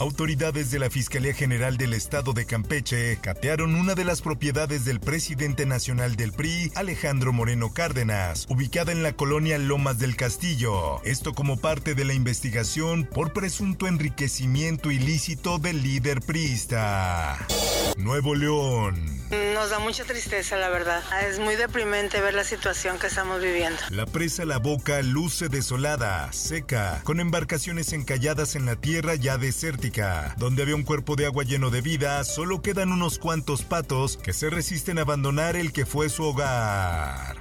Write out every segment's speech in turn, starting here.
Autoridades de la Fiscalía General del Estado de Campeche catearon una de las propiedades del presidente nacional del PRI, Alejandro Moreno Cárdenas, ubicada en la colonia Lomas del Castillo. Esto como parte de la investigación por presunto enriquecimiento ilícito del líder priista. Nuevo León. Nos da mucha tristeza, la verdad. Es muy deprimente ver la situación que estamos viviendo. La presa La Boca luce desolada, seca, con embarcaciones encalladas en la tierra ya desértica. Donde había un cuerpo de agua lleno de vida, solo quedan unos cuantos patos que se resisten a abandonar el que fue su hogar.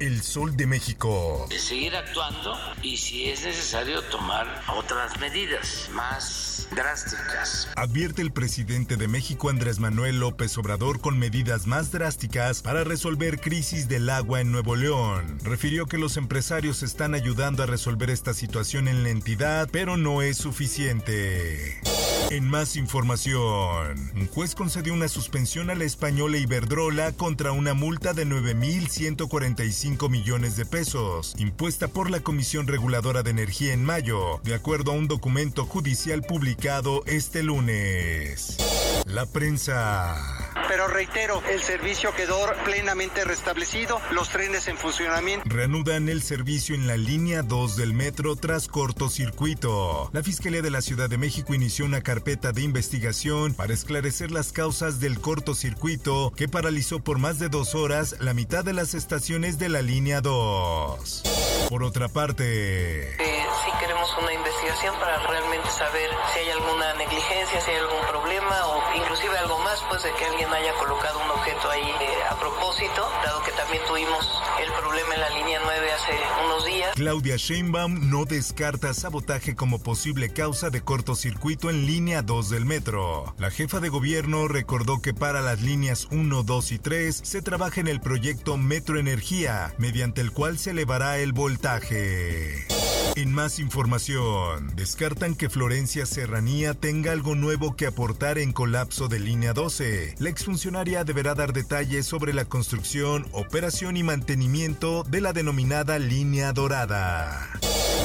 El Sol de México. Seguir actuando y si es necesario tomar otras medidas más drásticas. Advierte el presidente de México Andrés Manuel López Obrador con medidas más drásticas para resolver crisis del agua en Nuevo León. Refirió que los empresarios están ayudando a resolver esta situación en la entidad, pero no es suficiente. En más información, un juez concedió una suspensión a la española Iberdrola contra una multa de 9.145 millones de pesos, impuesta por la Comisión Reguladora de Energía en mayo, de acuerdo a un documento judicial publicado este lunes. La prensa. Pero reitero, el servicio quedó plenamente restablecido, los trenes en funcionamiento. Reanudan el servicio en la línea 2 del metro tras cortocircuito. La Fiscalía de la Ciudad de México inició una carpeta de investigación para esclarecer las causas del cortocircuito que paralizó por más de dos horas la mitad de las estaciones de la línea 2. Por otra parte... Eh, sí queremos una investigación para realmente saber si hay alguna negligencia, si hay algún problema o inclusive algo más, pues de que alguien haya colocado un objeto ahí eh, a propósito, dado que también tuvimos el problema en la línea 9 hace unos días. Claudia Sheinbaum no descarta sabotaje como posible causa de cortocircuito en línea 2 del metro. La jefa de gobierno recordó que para las líneas 1, 2 y 3 se trabaja en el proyecto Metro Energía, mediante el cual se elevará el voltaje. En más información, descartan que Florencia Serranía tenga algo nuevo que aportar en colapso de línea 12. La exfuncionaria deberá dar detalles sobre la construcción, operación y mantenimiento de la denominada línea dorada.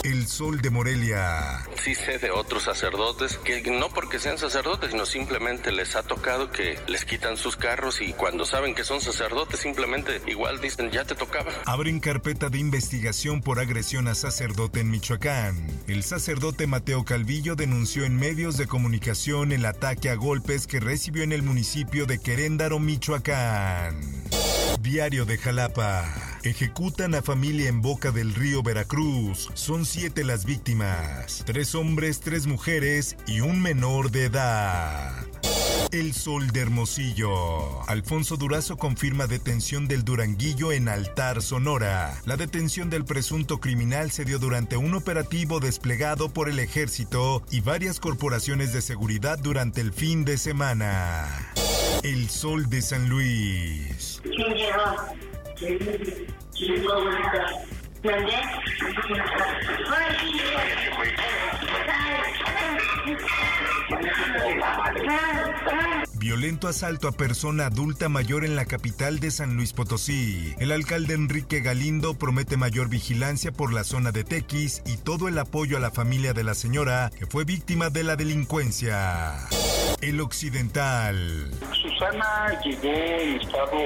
El Sol de Morelia. Sí sé de otros sacerdotes que no porque sean sacerdotes, sino simplemente les ha tocado que les quitan sus carros y cuando saben que son sacerdotes simplemente igual dicen ya te tocaba. Abren carpeta de investigación por agresión a sacerdote en Michoacán. El sacerdote Mateo Calvillo denunció en medios de comunicación el ataque a golpes que recibió en el municipio de Queréndaro, Michoacán. Diario de Jalapa. Ejecutan a familia en Boca del Río Veracruz. Son siete las víctimas. Tres hombres, tres mujeres y un menor de edad. El Sol de Hermosillo. Alfonso Durazo confirma detención del Duranguillo en Altar, Sonora. La detención del presunto criminal se dio durante un operativo desplegado por el ejército y varias corporaciones de seguridad durante el fin de semana. El Sol de San Luis. Violento asalto a persona adulta mayor en la capital de San Luis Potosí. El alcalde Enrique Galindo promete mayor vigilancia por la zona de Tequis y todo el apoyo a la familia de la señora que fue víctima de la delincuencia. El Occidental. Susana llegó en estado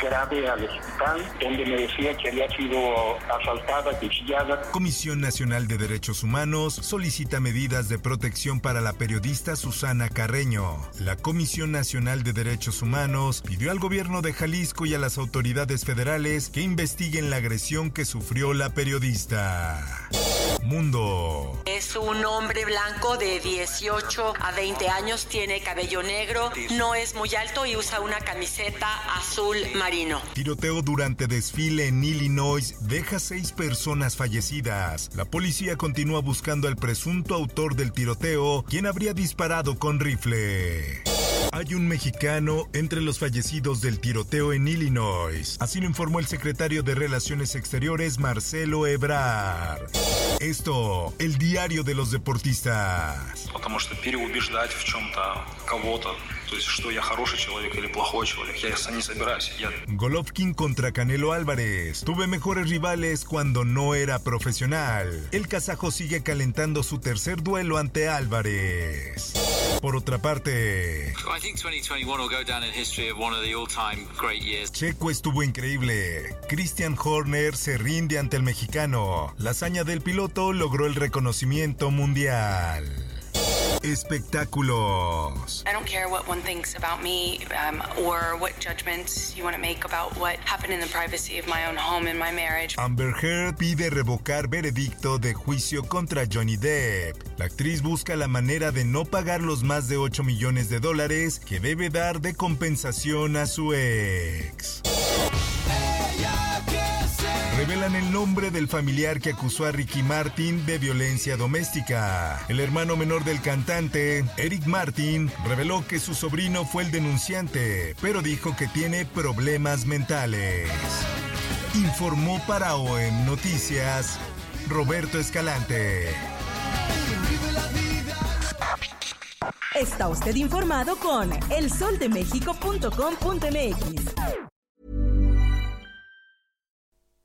grave al hospital, donde me decía que había sido asaltada, cuchillada. Comisión Nacional de Derechos Humanos solicita medidas de protección para la periodista Susana Carreño. La Comisión Nacional de Derechos Humanos pidió al gobierno de Jalisco y a las autoridades federales que investiguen la agresión que sufrió la periodista. Mundo. Es un hombre blanco de 18 a 20 años, tiene cabello negro, no es muy alto y usa una camiseta azul marino. Tiroteo durante desfile en Illinois deja seis personas fallecidas. La policía continúa buscando al presunto autor del tiroteo, quien habría disparado con rifle. Hay un mexicano entre los fallecidos del tiroteo en Illinois. Así lo informó el secretario de Relaciones Exteriores, Marcelo Ebrard. Esto, el diario de los deportistas. Golovkin contra Canelo Álvarez. Tuve mejores rivales cuando no era profesional. El kazajo sigue calentando su tercer duelo ante Álvarez. Por otra parte, Checo estuvo increíble. Christian Horner se rinde ante el mexicano. La hazaña del piloto logró el reconocimiento mundial. Espectáculos. I don't care what one thinks about me um, or what judgments you want to make about what happened in the privacy of my own home and my marriage. Amber Heard pide revocar veredicto de juicio contra Johnny Depp. La actriz busca la manera de no pagar los más de 8 millones de dólares que debe dar de compensación a su ex. Revelan el nombre del familiar que acusó a Ricky Martin de violencia doméstica. El hermano menor del cantante, Eric Martin, reveló que su sobrino fue el denunciante, pero dijo que tiene problemas mentales. Informó para OEM Noticias Roberto Escalante. Está usted informado con elsoldemexico.com.mx.